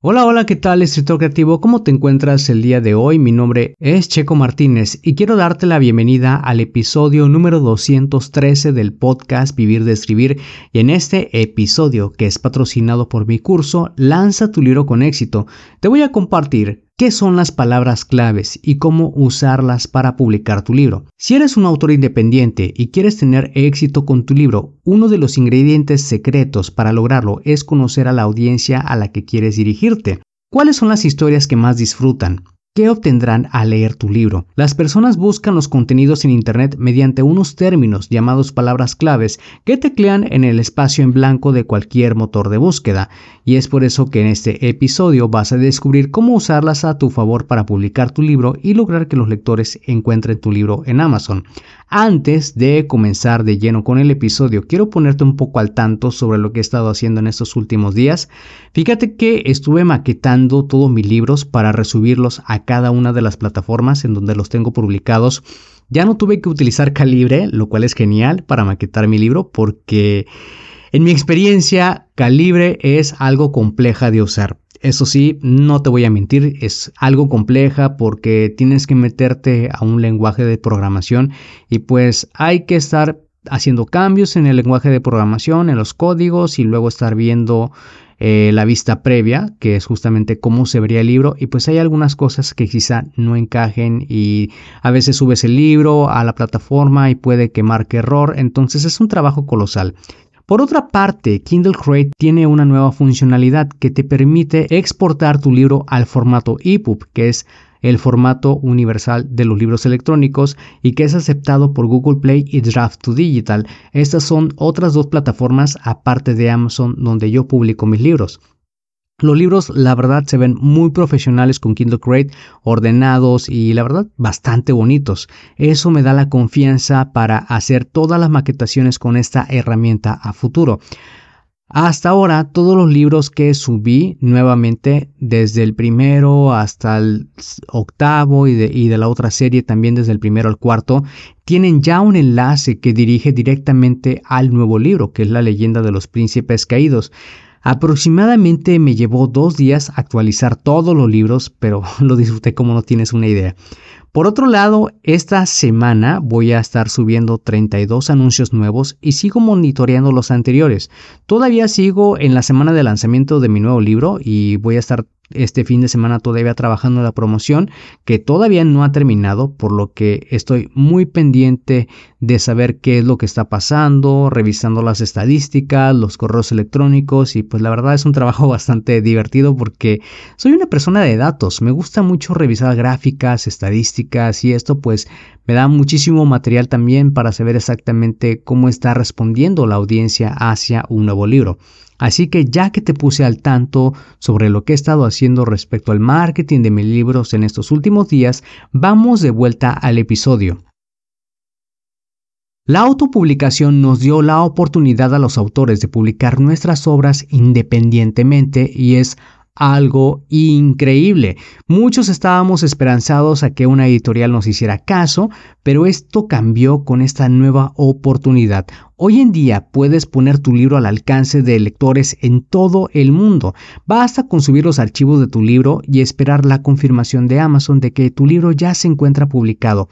Hola, hola, ¿qué tal, escritor creativo? ¿Cómo te encuentras el día de hoy? Mi nombre es Checo Martínez y quiero darte la bienvenida al episodio número 213 del podcast Vivir de Escribir. Y en este episodio, que es patrocinado por mi curso Lanza tu libro con éxito, te voy a compartir qué son las palabras claves y cómo usarlas para publicar tu libro. Si eres un autor independiente y quieres tener éxito con tu libro, uno de los ingredientes secretos para lograrlo es conocer a la audiencia a la que quieres dirigirte. ¿Cuáles son las historias que más disfrutan? ¿Qué obtendrán al leer tu libro? Las personas buscan los contenidos en Internet mediante unos términos llamados palabras claves que teclean en el espacio en blanco de cualquier motor de búsqueda, y es por eso que en este episodio vas a descubrir cómo usarlas a tu favor para publicar tu libro y lograr que los lectores encuentren tu libro en Amazon. Antes de comenzar de lleno con el episodio, quiero ponerte un poco al tanto sobre lo que he estado haciendo en estos últimos días. Fíjate que estuve maquetando todos mis libros para resubirlos a cada una de las plataformas en donde los tengo publicados. Ya no tuve que utilizar Calibre, lo cual es genial para maquetar mi libro porque en mi experiencia Calibre es algo compleja de usar. Eso sí, no te voy a mentir, es algo compleja porque tienes que meterte a un lenguaje de programación y pues hay que estar haciendo cambios en el lenguaje de programación, en los códigos y luego estar viendo eh, la vista previa, que es justamente cómo se vería el libro, y pues hay algunas cosas que quizá no encajen y a veces subes el libro a la plataforma y puede que marque error, entonces es un trabajo colosal. Por otra parte, Kindle Crate tiene una nueva funcionalidad que te permite exportar tu libro al formato EPUB, que es el formato universal de los libros electrónicos y que es aceptado por Google Play y Draft 2 Digital. Estas son otras dos plataformas aparte de Amazon donde yo publico mis libros. Los libros, la verdad, se ven muy profesionales con Kindle Crate, ordenados y la verdad, bastante bonitos. Eso me da la confianza para hacer todas las maquetaciones con esta herramienta a futuro. Hasta ahora, todos los libros que subí nuevamente, desde el primero hasta el octavo y de, y de, la otra serie también desde el primero al cuarto, tienen ya un enlace que dirige directamente al nuevo libro, que es la leyenda de los príncipes caídos. Aproximadamente me llevó dos días actualizar todos los libros, pero lo disfruté como no tienes una idea. Por otro lado, esta semana voy a estar subiendo 32 anuncios nuevos y sigo monitoreando los anteriores. Todavía sigo en la semana de lanzamiento de mi nuevo libro y voy a estar este fin de semana todavía trabajando en la promoción que todavía no ha terminado, por lo que estoy muy pendiente de saber qué es lo que está pasando, revisando las estadísticas, los correos electrónicos y pues la verdad es un trabajo bastante divertido porque soy una persona de datos, me gusta mucho revisar gráficas, estadísticas y esto pues me da muchísimo material también para saber exactamente cómo está respondiendo la audiencia hacia un nuevo libro. Así que ya que te puse al tanto sobre lo que he estado haciendo respecto al marketing de mis libros en estos últimos días, vamos de vuelta al episodio. La autopublicación nos dio la oportunidad a los autores de publicar nuestras obras independientemente y es algo increíble. Muchos estábamos esperanzados a que una editorial nos hiciera caso, pero esto cambió con esta nueva oportunidad. Hoy en día puedes poner tu libro al alcance de lectores en todo el mundo. Basta con subir los archivos de tu libro y esperar la confirmación de Amazon de que tu libro ya se encuentra publicado.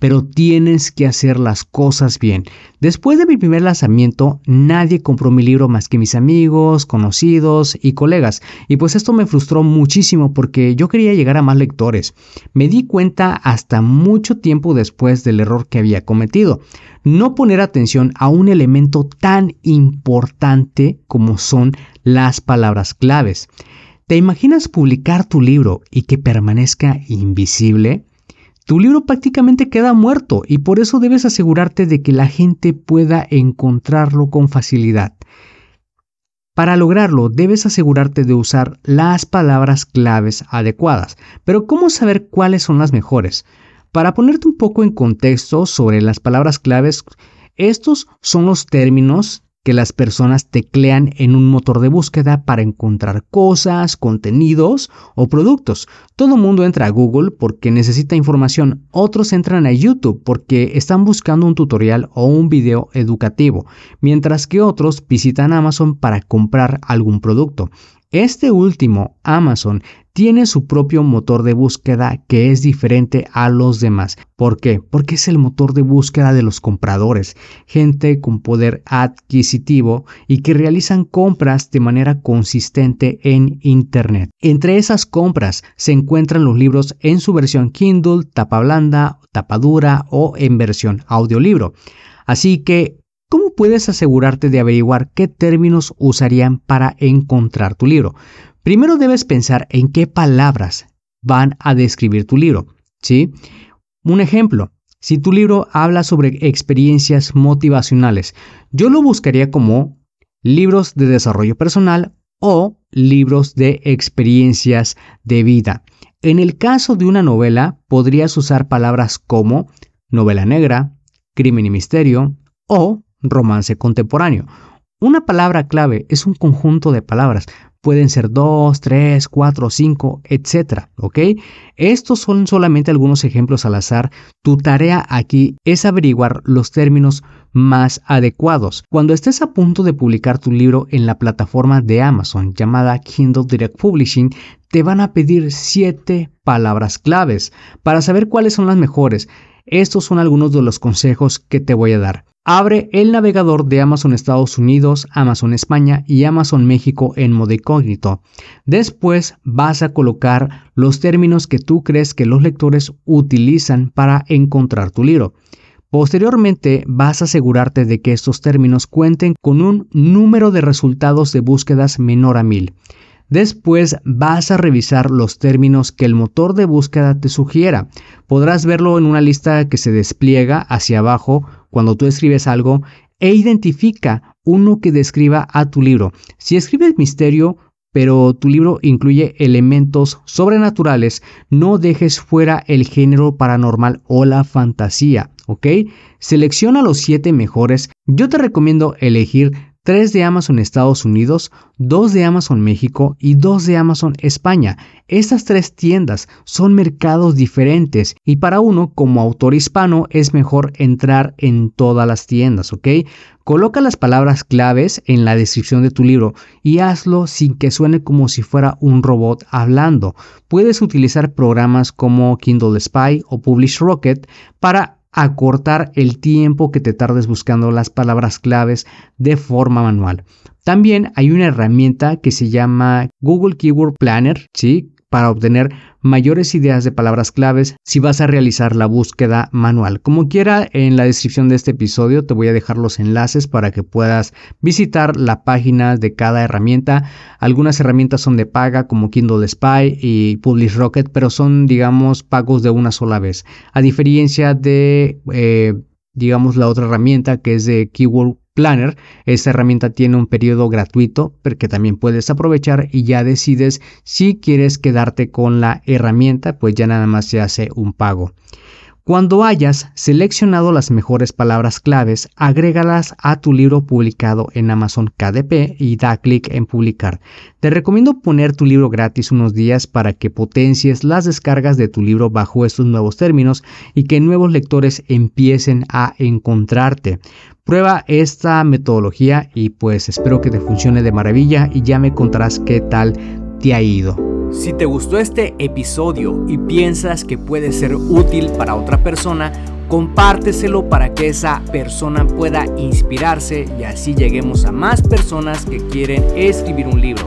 Pero tienes que hacer las cosas bien. Después de mi primer lanzamiento, nadie compró mi libro más que mis amigos, conocidos y colegas. Y pues esto me frustró muchísimo porque yo quería llegar a más lectores. Me di cuenta hasta mucho tiempo después del error que había cometido. No poner atención a un elemento tan importante como son las palabras claves. ¿Te imaginas publicar tu libro y que permanezca invisible? Tu libro prácticamente queda muerto y por eso debes asegurarte de que la gente pueda encontrarlo con facilidad. Para lograrlo, debes asegurarte de usar las palabras claves adecuadas. Pero ¿cómo saber cuáles son las mejores? Para ponerte un poco en contexto sobre las palabras claves, estos son los términos que las personas teclean en un motor de búsqueda para encontrar cosas, contenidos o productos. Todo mundo entra a Google porque necesita información, otros entran a YouTube porque están buscando un tutorial o un video educativo, mientras que otros visitan Amazon para comprar algún producto. Este último, Amazon, tiene su propio motor de búsqueda que es diferente a los demás. ¿Por qué? Porque es el motor de búsqueda de los compradores, gente con poder adquisitivo y que realizan compras de manera consistente en Internet. Entre esas compras se encuentran los libros en su versión Kindle, tapa blanda, tapa dura o en versión audiolibro. Así que ¿Cómo puedes asegurarte de averiguar qué términos usarían para encontrar tu libro? Primero debes pensar en qué palabras van a describir tu libro, ¿sí? Un ejemplo, si tu libro habla sobre experiencias motivacionales, yo lo buscaría como libros de desarrollo personal o libros de experiencias de vida. En el caso de una novela, podrías usar palabras como novela negra, crimen y misterio o romance contemporáneo. Una palabra clave es un conjunto de palabras. Pueden ser dos, tres, cuatro, cinco, etc. ¿Ok? Estos son solamente algunos ejemplos al azar. Tu tarea aquí es averiguar los términos más adecuados. Cuando estés a punto de publicar tu libro en la plataforma de Amazon llamada Kindle Direct Publishing, te van a pedir siete palabras claves para saber cuáles son las mejores. Estos son algunos de los consejos que te voy a dar. Abre el navegador de Amazon Estados Unidos, Amazon España y Amazon México en modo incógnito. Después vas a colocar los términos que tú crees que los lectores utilizan para encontrar tu libro. Posteriormente vas a asegurarte de que estos términos cuenten con un número de resultados de búsquedas menor a 1000. Después vas a revisar los términos que el motor de búsqueda te sugiera. Podrás verlo en una lista que se despliega hacia abajo cuando tú escribes algo e identifica uno que describa a tu libro. Si escribes misterio, pero tu libro incluye elementos sobrenaturales, no dejes fuera el género paranormal o la fantasía, ¿ok? Selecciona los siete mejores. Yo te recomiendo elegir 3 de Amazon Estados Unidos, 2 de Amazon México y 2 de Amazon España. Estas tres tiendas son mercados diferentes y para uno como autor hispano es mejor entrar en todas las tiendas, ¿ok? Coloca las palabras claves en la descripción de tu libro y hazlo sin que suene como si fuera un robot hablando. Puedes utilizar programas como Kindle Spy o Publish Rocket para acortar el tiempo que te tardes buscando las palabras claves de forma manual. También hay una herramienta que se llama Google Keyword Planner, ¿sí? Para obtener mayores ideas de palabras claves si vas a realizar la búsqueda manual. Como quiera, en la descripción de este episodio te voy a dejar los enlaces para que puedas visitar la página de cada herramienta. Algunas herramientas son de paga como Kindle Spy y Publish Rocket, pero son, digamos, pagos de una sola vez. A diferencia de, eh, digamos, la otra herramienta que es de Keyword Planner. Esta herramienta tiene un periodo gratuito que también puedes aprovechar y ya decides si quieres quedarte con la herramienta, pues ya nada más se hace un pago. Cuando hayas seleccionado las mejores palabras claves, agrégalas a tu libro publicado en Amazon KDP y da clic en publicar. Te recomiendo poner tu libro gratis unos días para que potencies las descargas de tu libro bajo estos nuevos términos y que nuevos lectores empiecen a encontrarte. Prueba esta metodología y pues espero que te funcione de maravilla y ya me contarás qué tal te ha ido. Si te gustó este episodio y piensas que puede ser útil para otra persona, compárteselo para que esa persona pueda inspirarse y así lleguemos a más personas que quieren escribir un libro.